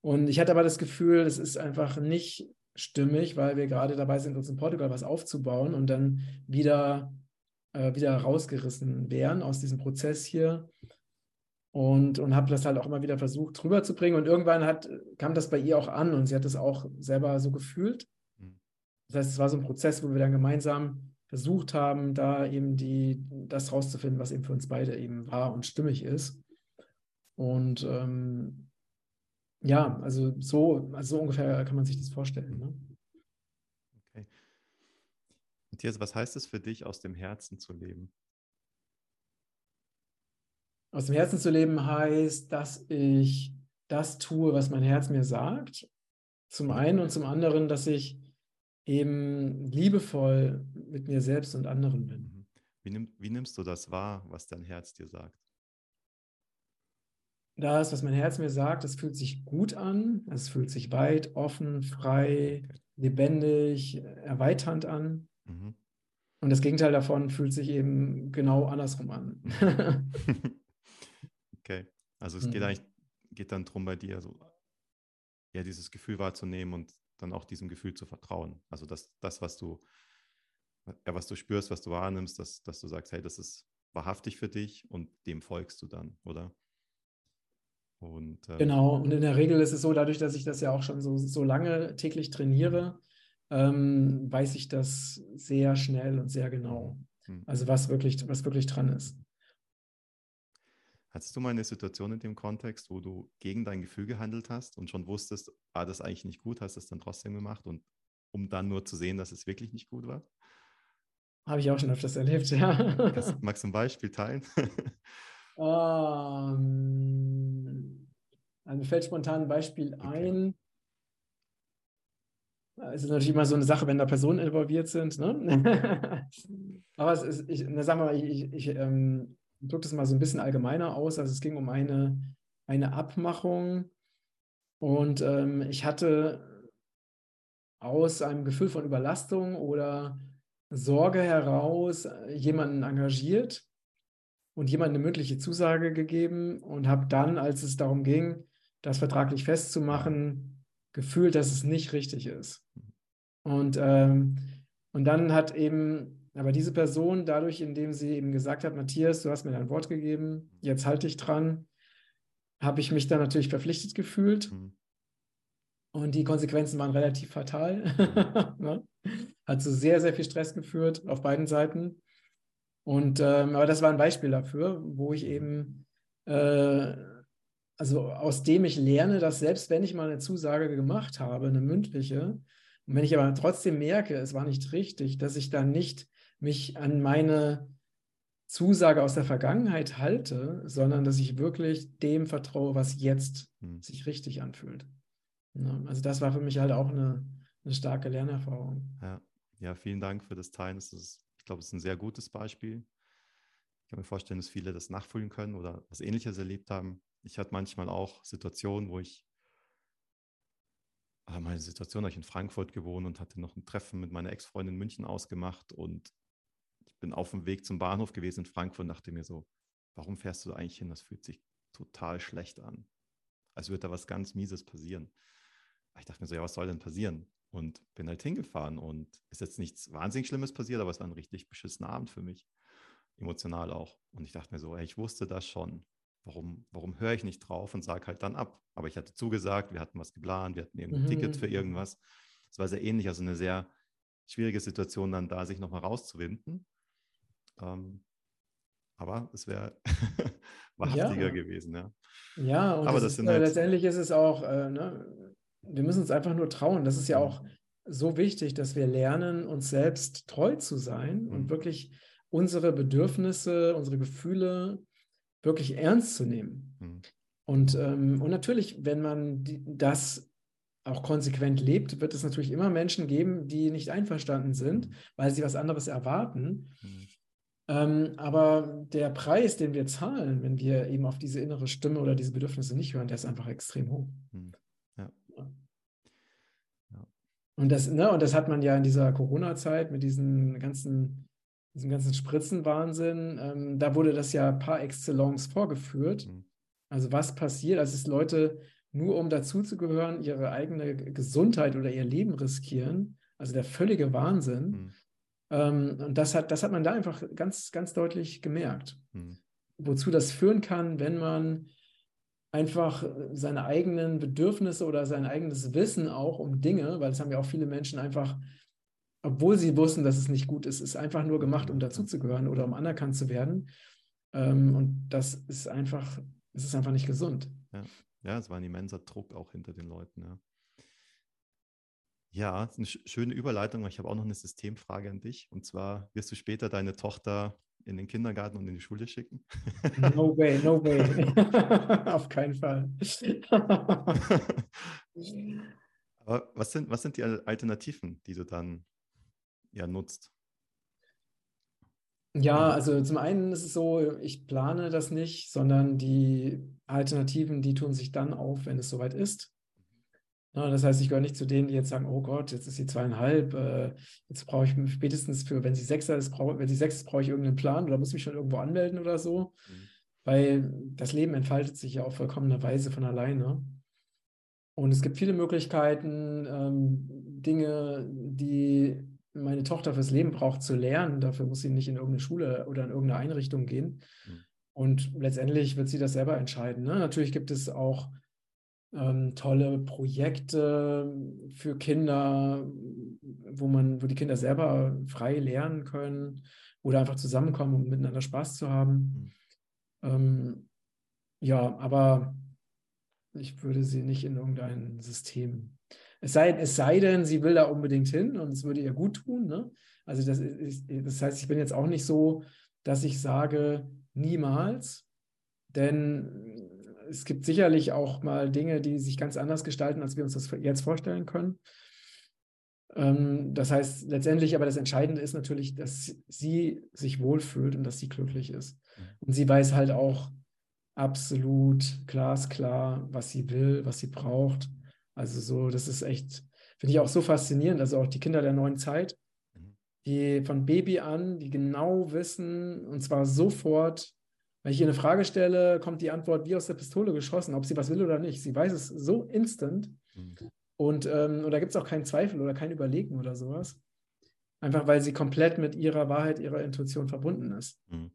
Und ich hatte aber das Gefühl, es ist einfach nicht stimmig, weil wir gerade dabei sind, uns in Portugal was aufzubauen und dann wieder, äh, wieder rausgerissen wären aus diesem Prozess hier. Und, und habe das halt auch immer wieder versucht rüberzubringen. Und irgendwann hat, kam das bei ihr auch an und sie hat es auch selber so gefühlt. Mhm. Das heißt, es war so ein Prozess, wo wir dann gemeinsam versucht haben, da eben die, das rauszufinden, was eben für uns beide eben wahr und stimmig ist. Und ähm, ja, also so, also so ungefähr kann man sich das vorstellen. Ne? Okay. Matthias, was heißt es für dich, aus dem Herzen zu leben? Aus dem Herzen zu leben heißt, dass ich das tue, was mein Herz mir sagt. Zum einen und zum anderen, dass ich eben liebevoll mit mir selbst und anderen bin. Mhm. Wie, nimm, wie nimmst du das wahr, was dein Herz dir sagt? das, was mein Herz mir sagt, das fühlt sich gut an, es fühlt sich weit, offen, frei, lebendig, erweiternd an. Mhm. Und das Gegenteil davon fühlt sich eben genau andersrum an. okay, also es mhm. geht eigentlich geht dann darum bei dir, so ja, dieses Gefühl wahrzunehmen und dann auch diesem Gefühl zu vertrauen. Also das, das was du, ja, was du spürst, was du wahrnimmst, dass, dass du sagst, hey, das ist wahrhaftig für dich und dem folgst du dann, oder? Und, äh, genau, und in der Regel ist es so, dadurch, dass ich das ja auch schon so, so lange täglich trainiere, ähm, weiß ich das sehr schnell und sehr genau. Mhm. Also was wirklich, was wirklich dran ist. Hattest du mal eine Situation in dem Kontext, wo du gegen dein Gefühl gehandelt hast und schon wusstest, ah, das ist eigentlich nicht gut, hast es dann trotzdem gemacht und um dann nur zu sehen, dass es wirklich nicht gut war? Habe ich auch schon öfters erlebt, ja. magst du ein Beispiel teilen? Ähm, also mir fällt spontan ein Beispiel ein. Es ist natürlich immer so eine Sache, wenn da Personen involviert sind. Ne? Aber es ist, ich, sagen wir mal, ich, ich, ich ähm, drücke das mal so ein bisschen allgemeiner aus. Also es ging um eine, eine Abmachung und ähm, ich hatte aus einem Gefühl von Überlastung oder Sorge heraus jemanden engagiert, und jemand eine mündliche Zusage gegeben und habe dann, als es darum ging, das vertraglich festzumachen, gefühlt, dass es nicht richtig ist. Und, ähm, und dann hat eben, aber diese Person dadurch, indem sie eben gesagt hat, Matthias, du hast mir dein Wort gegeben, jetzt halte ich dran, habe ich mich dann natürlich verpflichtet gefühlt. Mhm. Und die Konsequenzen waren relativ fatal. ne? Hat zu sehr, sehr viel Stress geführt auf beiden Seiten. Und ähm, aber das war ein Beispiel dafür, wo ich eben, äh, also aus dem ich lerne, dass selbst wenn ich mal eine Zusage gemacht habe, eine mündliche, und wenn ich aber trotzdem merke, es war nicht richtig, dass ich dann nicht mich an meine Zusage aus der Vergangenheit halte, sondern dass ich wirklich dem vertraue, was jetzt hm. sich richtig anfühlt. Ja, also das war für mich halt auch eine, eine starke Lernerfahrung. Ja. ja, vielen Dank für das Teilen. Das ist, ich glaube, es ist ein sehr gutes Beispiel. Ich kann mir vorstellen, dass viele das nachfühlen können oder was Ähnliches erlebt haben. Ich hatte manchmal auch Situationen, wo ich ah, meine Situation, habe ich in Frankfurt gewohnt und hatte noch ein Treffen mit meiner Ex-Freundin in München ausgemacht und bin auf dem Weg zum Bahnhof gewesen in Frankfurt und dachte mir so, warum fährst du eigentlich hin? Das fühlt sich total schlecht an. Als würde da was ganz Mieses passieren. Ich dachte mir so, ja, was soll denn passieren? Und bin halt hingefahren und ist jetzt nichts wahnsinnig Schlimmes passiert, aber es war ein richtig beschissener Abend für mich. Emotional auch. Und ich dachte mir so, ey, ich wusste das schon. Warum, warum höre ich nicht drauf und sage halt dann ab? Aber ich hatte zugesagt, wir hatten was geplant, wir hatten irgendein mhm. Ticket für irgendwas. Es war sehr ähnlich, also eine sehr schwierige Situation dann da, sich nochmal rauszuwinden. Ähm, aber es wäre wahrhaftiger ja. gewesen, ja. Ja, und aber das, ist, halt letztendlich ist es auch, äh, ne, wir müssen uns einfach nur trauen. Das ist ja mhm. auch so wichtig, dass wir lernen, uns selbst treu zu sein mhm. und wirklich unsere Bedürfnisse, unsere Gefühle wirklich ernst zu nehmen. Mhm. Und, ähm, und natürlich, wenn man die, das auch konsequent lebt, wird es natürlich immer Menschen geben, die nicht einverstanden sind, mhm. weil sie was anderes erwarten. Mhm. Ähm, aber der Preis, den wir zahlen, wenn wir eben auf diese innere Stimme oder diese Bedürfnisse nicht hören, der ist einfach extrem hoch. Hm. Ja. Ja. Und, das, ne, und das hat man ja in dieser Corona-Zeit mit diesen ganzen, diesem ganzen Spritzenwahnsinn, ähm, da wurde das ja par excellence vorgeführt. Hm. Also was passiert, als es Leute nur um dazuzugehören, ihre eigene Gesundheit oder ihr Leben riskieren. Also der völlige Wahnsinn. Hm. Ähm, und das hat, das hat man da einfach ganz, ganz deutlich gemerkt. Mhm. Wozu das führen kann, wenn man einfach seine eigenen Bedürfnisse oder sein eigenes Wissen auch um Dinge, weil das haben ja auch viele Menschen einfach, obwohl sie wussten, dass es nicht gut ist, ist einfach nur gemacht, um dazuzugehören oder um anerkannt zu werden. Ähm, und das ist einfach, es ist einfach nicht gesund. Ja. ja, es war ein immenser Druck auch hinter den Leuten, ja. Ja, eine schöne Überleitung. Ich habe auch noch eine Systemfrage an dich. Und zwar, wirst du später deine Tochter in den Kindergarten und in die Schule schicken? No way, no way. Auf keinen Fall. Aber was sind, was sind die Alternativen, die du dann ja nutzt? Ja, also zum einen ist es so, ich plane das nicht, sondern die Alternativen, die tun sich dann auf, wenn es soweit ist. Ja, das heißt, ich gehöre nicht zu denen, die jetzt sagen, oh Gott, jetzt ist sie zweieinhalb, äh, jetzt brauche ich spätestens für, wenn sie Sechser ist, brauch, wenn sie sechs ist, brauche ich irgendeinen Plan oder muss mich schon irgendwo anmelden oder so. Mhm. Weil das Leben entfaltet sich ja auf vollkommener Weise von alleine. Und es gibt viele Möglichkeiten, ähm, Dinge, die meine Tochter fürs Leben braucht, zu lernen. Dafür muss sie nicht in irgendeine Schule oder in irgendeine Einrichtung gehen. Mhm. Und letztendlich wird sie das selber entscheiden. Ne? Natürlich gibt es auch ähm, tolle Projekte für Kinder, wo man, wo die Kinder selber frei lernen können oder einfach zusammenkommen, um miteinander Spaß zu haben. Mhm. Ähm, ja, aber ich würde sie nicht in irgendein System. Es sei, es sei denn, sie will da unbedingt hin und es würde ihr gut tun. Ne? Also das, ist, das heißt, ich bin jetzt auch nicht so, dass ich sage, niemals, denn es gibt sicherlich auch mal Dinge, die sich ganz anders gestalten, als wir uns das jetzt vorstellen können. Ähm, das heißt, letztendlich aber das Entscheidende ist natürlich, dass sie sich wohlfühlt und dass sie glücklich ist. Mhm. Und sie weiß halt auch absolut glasklar, was sie will, was sie braucht. Also so, das ist echt, finde ich auch so faszinierend. Also auch die Kinder der neuen Zeit, mhm. die von Baby an, die genau wissen, und zwar sofort, wenn ich ihr eine Frage stelle, kommt die Antwort wie aus der Pistole geschossen, ob sie was will oder nicht. Sie weiß es so instant. Mhm. Und ähm, oder gibt es auch keinen Zweifel oder kein Überlegen oder sowas. Einfach weil sie komplett mit ihrer Wahrheit, ihrer Intuition verbunden ist. Mhm.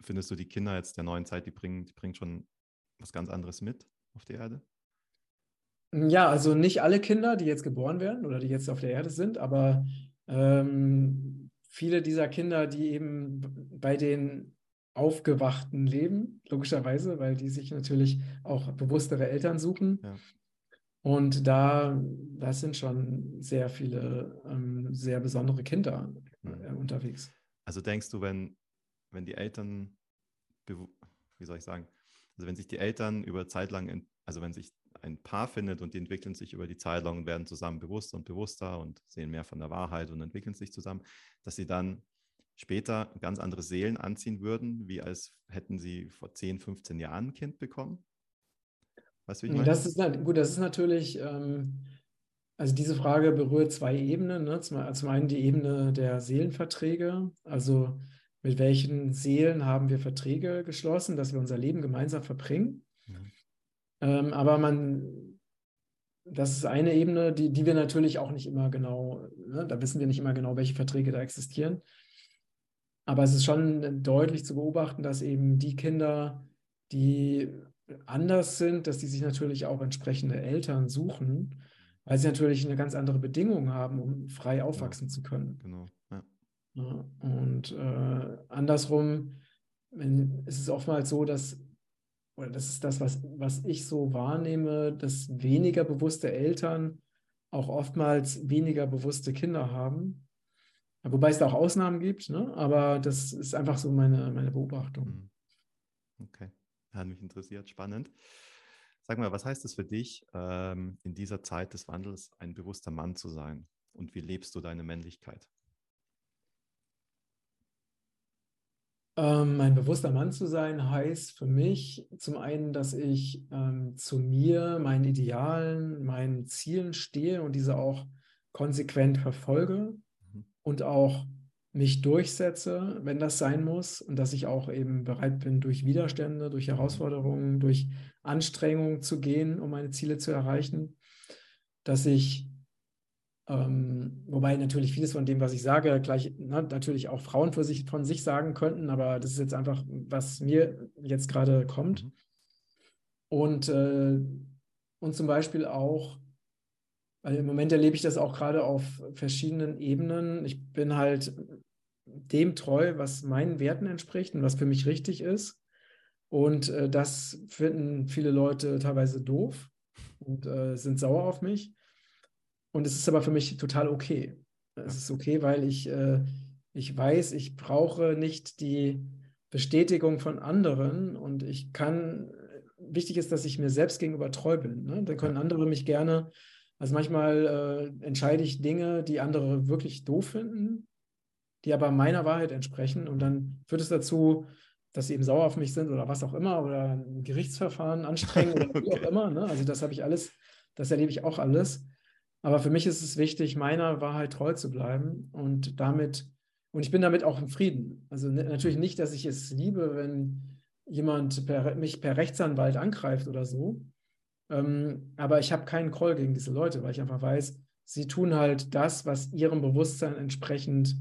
Findest du die Kinder jetzt der neuen Zeit, die bringen, die bringen schon was ganz anderes mit auf die Erde? Ja, also nicht alle Kinder, die jetzt geboren werden oder die jetzt auf der Erde sind, aber ähm, viele dieser Kinder, die eben bei den Aufgewachten leben, logischerweise, weil die sich natürlich auch bewusstere Eltern suchen. Ja. Und da, das sind schon sehr viele ähm, sehr besondere Kinder äh, unterwegs. Also denkst du, wenn, wenn die Eltern, wie soll ich sagen, also wenn sich die Eltern über Zeit lang, also wenn sich ein Paar findet und die entwickeln sich über die Zeit lang und werden zusammen bewusster und bewusster und sehen mehr von der Wahrheit und entwickeln sich zusammen, dass sie dann später ganz andere Seelen anziehen würden, wie als hätten sie vor 10, 15 Jahren ein Kind bekommen? Weißt du, wie ich meine? Das ist, gut, das ist natürlich, ähm, also diese Frage berührt zwei Ebenen. Ne? Zum, zum einen die Ebene der Seelenverträge, also mit welchen Seelen haben wir Verträge geschlossen, dass wir unser Leben gemeinsam verbringen. Mhm. Ähm, aber man, das ist eine Ebene, die, die wir natürlich auch nicht immer genau, ne? da wissen wir nicht immer genau, welche Verträge da existieren. Aber es ist schon deutlich zu beobachten, dass eben die Kinder, die anders sind, dass die sich natürlich auch entsprechende Eltern suchen, weil sie natürlich eine ganz andere Bedingung haben, um frei aufwachsen ja, zu können. Genau. Ja. Ja, und äh, andersrum wenn, ist es oftmals so, dass, oder das ist das, was, was ich so wahrnehme, dass weniger bewusste Eltern auch oftmals weniger bewusste Kinder haben. Wobei es da auch Ausnahmen gibt, ne? aber das ist einfach so meine, meine Beobachtung. Hm. Okay, hat mich interessiert, spannend. Sag mal, was heißt es für dich, ähm, in dieser Zeit des Wandels ein bewusster Mann zu sein? Und wie lebst du deine Männlichkeit? Ähm, ein bewusster Mann zu sein heißt für mich zum einen, dass ich ähm, zu mir, meinen Idealen, meinen Zielen stehe und diese auch konsequent verfolge und auch mich durchsetze, wenn das sein muss und dass ich auch eben bereit bin, durch Widerstände, durch Herausforderungen, durch Anstrengungen zu gehen, um meine Ziele zu erreichen, dass ich, ähm, wobei natürlich vieles von dem, was ich sage, gleich na, natürlich auch Frauen für sich, von sich sagen könnten, aber das ist jetzt einfach, was mir jetzt gerade kommt. Mhm. Und, äh, und zum Beispiel auch weil im Moment erlebe ich das auch gerade auf verschiedenen Ebenen. Ich bin halt dem treu, was meinen Werten entspricht und was für mich richtig ist. Und äh, das finden viele Leute teilweise doof und äh, sind sauer auf mich. Und es ist aber für mich total okay. Es ist okay, weil ich, äh, ich weiß, ich brauche nicht die Bestätigung von anderen und ich kann, wichtig ist, dass ich mir selbst gegenüber treu bin. Ne? Dann können andere mich gerne also manchmal äh, entscheide ich Dinge, die andere wirklich doof finden, die aber meiner Wahrheit entsprechen. Und dann führt es dazu, dass sie eben sauer auf mich sind oder was auch immer oder ein Gerichtsverfahren anstrengen oder wie auch immer. Ne? Also das habe ich alles, das erlebe ich auch alles. Aber für mich ist es wichtig, meiner Wahrheit treu zu bleiben und damit, und ich bin damit auch im Frieden. Also natürlich nicht, dass ich es liebe, wenn jemand per, mich per Rechtsanwalt angreift oder so. Ähm, aber ich habe keinen Call gegen diese Leute, weil ich einfach weiß, sie tun halt das, was ihrem Bewusstsein entsprechend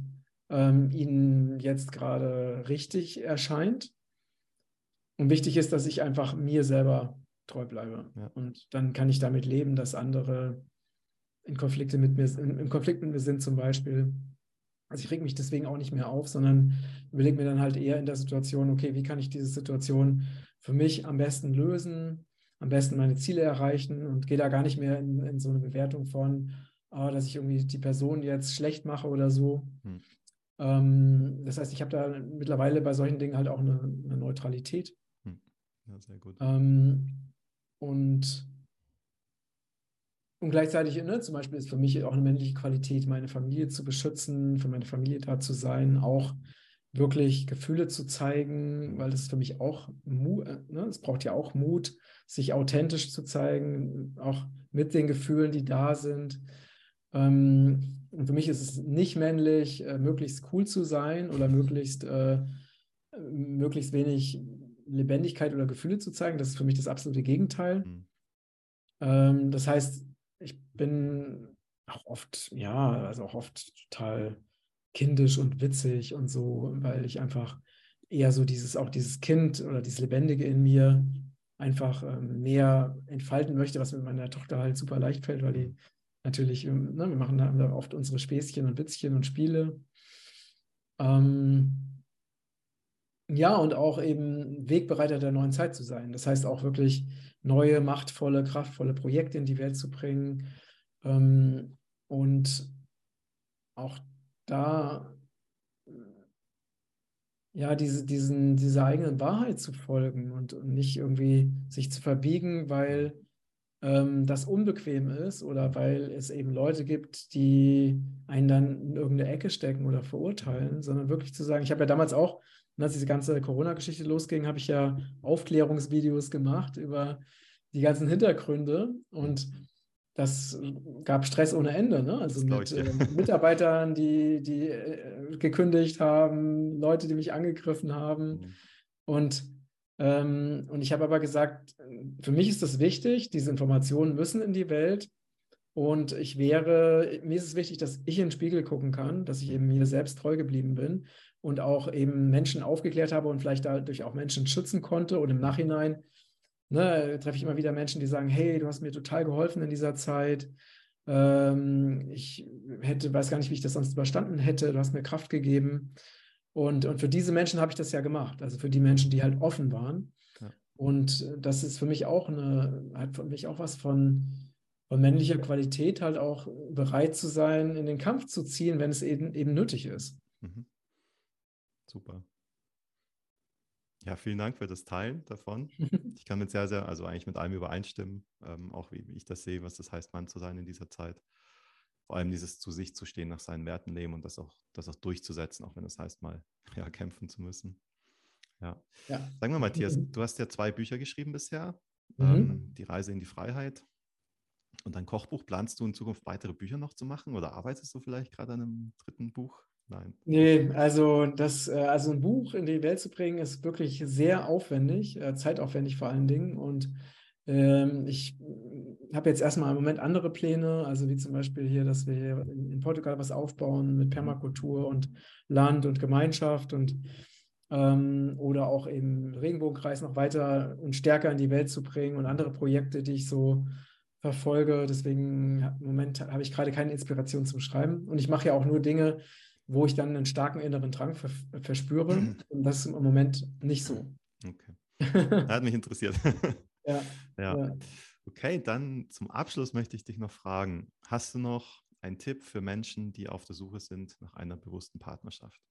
ähm, ihnen jetzt gerade richtig erscheint. Und wichtig ist, dass ich einfach mir selber treu bleibe. Ja. Und dann kann ich damit leben, dass andere in Konflikte mit mir, in, im Konflikt mit mir sind zum Beispiel. Also ich reg mich deswegen auch nicht mehr auf, sondern überlege mir dann halt eher in der Situation, okay, wie kann ich diese Situation für mich am besten lösen? Am besten meine Ziele erreichen und gehe da gar nicht mehr in, in so eine Bewertung von, oh, dass ich irgendwie die Person jetzt schlecht mache oder so. Hm. Ähm, das heißt, ich habe da mittlerweile bei solchen Dingen halt auch eine, eine Neutralität. Hm. Ja, sehr gut. Ähm, und, und gleichzeitig, ne, zum Beispiel ist für mich auch eine männliche Qualität, meine Familie zu beschützen, für meine Familie da zu sein, auch wirklich Gefühle zu zeigen, weil das für mich auch, ne, es braucht ja auch Mut, sich authentisch zu zeigen, auch mit den Gefühlen, die da sind. Ähm, und für mich ist es nicht männlich, äh, möglichst cool zu sein oder möglichst, äh, möglichst wenig Lebendigkeit oder Gefühle zu zeigen. Das ist für mich das absolute Gegenteil. Mhm. Ähm, das heißt, ich bin auch oft, ja, also auch oft total kindisch und witzig und so, weil ich einfach eher so dieses, auch dieses Kind oder dieses Lebendige in mir einfach ähm, mehr entfalten möchte, was mit meiner Tochter halt super leicht fällt, weil die natürlich, ähm, ne, wir machen da oft unsere Späßchen und Witzchen und Spiele. Ähm, ja, und auch eben Wegbereiter der neuen Zeit zu sein. Das heißt auch wirklich neue, machtvolle, kraftvolle Projekte in die Welt zu bringen. Ähm, und auch da ja, diese, diesen, dieser eigenen Wahrheit zu folgen und, und nicht irgendwie sich zu verbiegen, weil ähm, das unbequem ist oder weil es eben Leute gibt, die einen dann in irgendeine Ecke stecken oder verurteilen, sondern wirklich zu sagen, ich habe ja damals auch, als diese ganze Corona-Geschichte losging, habe ich ja Aufklärungsvideos gemacht über die ganzen Hintergründe und das gab Stress ohne Ende, ne? Also mit äh, Mitarbeitern, die, die äh, gekündigt haben, Leute, die mich angegriffen haben. Mhm. Und, ähm, und ich habe aber gesagt, für mich ist das wichtig, diese Informationen müssen in die Welt. Und ich wäre, mir ist es wichtig, dass ich in den Spiegel gucken kann, dass ich eben mir selbst treu geblieben bin und auch eben Menschen aufgeklärt habe und vielleicht dadurch auch Menschen schützen konnte und im Nachhinein ne, treffe ich immer wieder Menschen, die sagen, hey, du hast mir total geholfen in dieser Zeit. Ähm, ich hätte, weiß gar nicht, wie ich das sonst überstanden hätte. Du hast mir Kraft gegeben. Und, und für diese Menschen habe ich das ja gemacht. Also für die Menschen, die halt offen waren. Ja. Und das ist für mich auch eine, hat für mich auch was von, von männlicher Qualität, halt auch bereit zu sein, in den Kampf zu ziehen, wenn es eben, eben nötig ist. Mhm. Super. Ja, vielen Dank für das Teilen davon. Ich kann mit sehr, sehr, also eigentlich mit allem übereinstimmen, ähm, auch wie, ich das sehe, was das heißt, Mann zu sein in dieser Zeit. Vor allem dieses zu sich zu stehen, nach seinen Werten leben und das auch, das auch durchzusetzen, auch wenn es das heißt, mal ja, kämpfen zu müssen. Ja. ja. Sagen wir, Matthias, mhm. du hast ja zwei Bücher geschrieben bisher. Mhm. Ähm, die Reise in die Freiheit und dein Kochbuch. Planst du in Zukunft weitere Bücher noch zu machen oder arbeitest du vielleicht gerade an einem dritten Buch? Nein. Nee, also das, äh, also ein Buch in die Welt zu bringen, ist wirklich sehr aufwendig, äh, zeitaufwendig vor allen Dingen. Und ähm, ich habe jetzt erstmal im Moment andere Pläne, also wie zum Beispiel hier, dass wir hier in, Portugal was aufbauen mit Permakultur und Land und Gemeinschaft und ähm, oder auch eben Regenbogenkreis noch weiter und stärker in die Welt zu bringen und andere Projekte, die ich so verfolge. Deswegen im Moment habe ich gerade keine Inspiration zum Schreiben. Und ich mache ja auch nur Dinge, wo ich dann einen starken inneren Drang ver verspüre. Und das ist im Moment nicht so. Okay. Hat mich interessiert. ja, ja. ja. Okay, dann zum Abschluss möchte ich dich noch fragen: Hast du noch einen Tipp für Menschen, die auf der Suche sind nach einer bewussten Partnerschaft?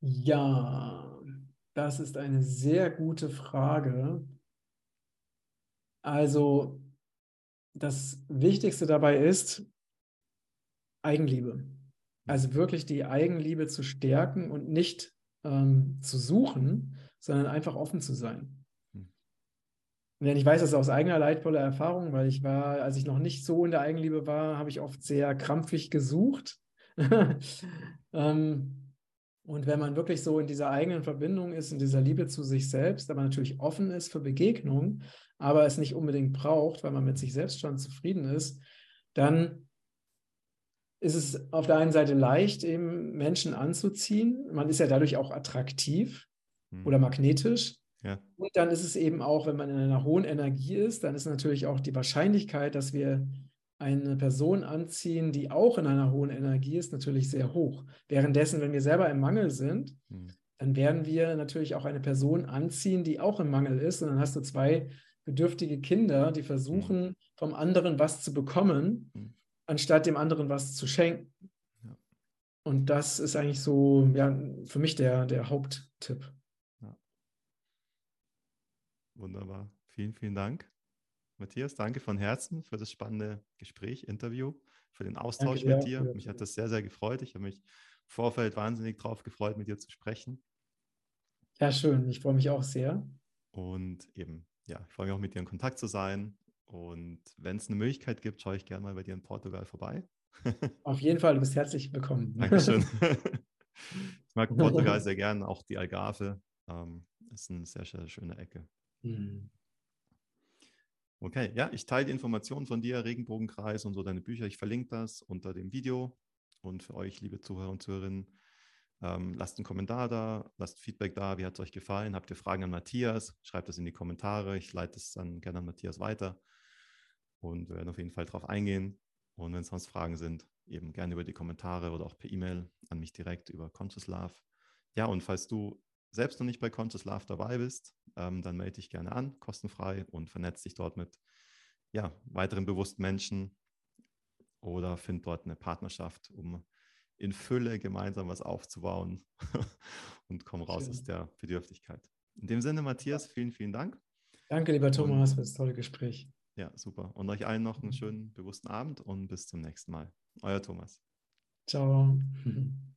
Ja, das ist eine sehr gute Frage. Also, das Wichtigste dabei ist, Eigenliebe. Also wirklich die Eigenliebe zu stärken und nicht ähm, zu suchen, sondern einfach offen zu sein. Hm. Denn ich weiß das aus eigener leidvoller Erfahrung, weil ich war, als ich noch nicht so in der Eigenliebe war, habe ich oft sehr krampfig gesucht. ähm, und wenn man wirklich so in dieser eigenen Verbindung ist, in dieser Liebe zu sich selbst, aber natürlich offen ist für Begegnung, aber es nicht unbedingt braucht, weil man mit sich selbst schon zufrieden ist, dann ist es auf der einen Seite leicht, eben Menschen anzuziehen. Man ist ja dadurch auch attraktiv hm. oder magnetisch. Ja. Und dann ist es eben auch, wenn man in einer hohen Energie ist, dann ist natürlich auch die Wahrscheinlichkeit, dass wir eine Person anziehen, die auch in einer hohen Energie ist, natürlich sehr hoch. Währenddessen, wenn wir selber im Mangel sind, hm. dann werden wir natürlich auch eine Person anziehen, die auch im Mangel ist. Und dann hast du zwei bedürftige Kinder, die versuchen, hm. vom anderen was zu bekommen. Hm anstatt dem anderen was zu schenken. Ja. Und das ist eigentlich so, ja, für mich der, der Haupttipp. Ja. Wunderbar. Vielen, vielen Dank. Matthias, danke von Herzen für das spannende Gespräch, Interview, für den Austausch danke, mit dir. Ja. Mich hat das sehr, sehr gefreut. Ich habe mich im Vorfeld wahnsinnig drauf gefreut, mit dir zu sprechen. Ja, schön. Ich freue mich auch sehr. Und eben, ja, ich freue mich auch mit dir in Kontakt zu sein und wenn es eine Möglichkeit gibt, schaue ich gerne mal bei dir in Portugal vorbei. Auf jeden Fall, du bist herzlich willkommen. Dankeschön. Ich mag Portugal sehr gern, auch die Algarve. Ähm, ist eine sehr, sehr schöne Ecke. Mhm. Okay, ja, ich teile die Informationen von dir, Regenbogenkreis und so deine Bücher. Ich verlinke das unter dem Video. Und für euch, liebe Zuhörer und Zuhörerinnen, ähm, lasst einen Kommentar da, lasst Feedback da. Wie hat es euch gefallen? Habt ihr Fragen an Matthias? Schreibt das in die Kommentare. Ich leite es dann gerne an Matthias weiter. Und wir werden auf jeden Fall darauf eingehen. Und wenn sonst Fragen sind, eben gerne über die Kommentare oder auch per E-Mail an mich direkt über Conscious Love. Ja, und falls du selbst noch nicht bei Conscious Love dabei bist, ähm, dann melde dich gerne an, kostenfrei und vernetz dich dort mit ja, weiteren bewussten Menschen oder find dort eine Partnerschaft, um in Fülle gemeinsam was aufzubauen und komm raus Schön. aus der Bedürftigkeit. In dem Sinne, Matthias, vielen, vielen Dank. Danke, lieber Thomas, und, für das tolle Gespräch. Ja, super. Und euch allen noch einen mhm. schönen, bewussten Abend und bis zum nächsten Mal. Euer Thomas. Ciao.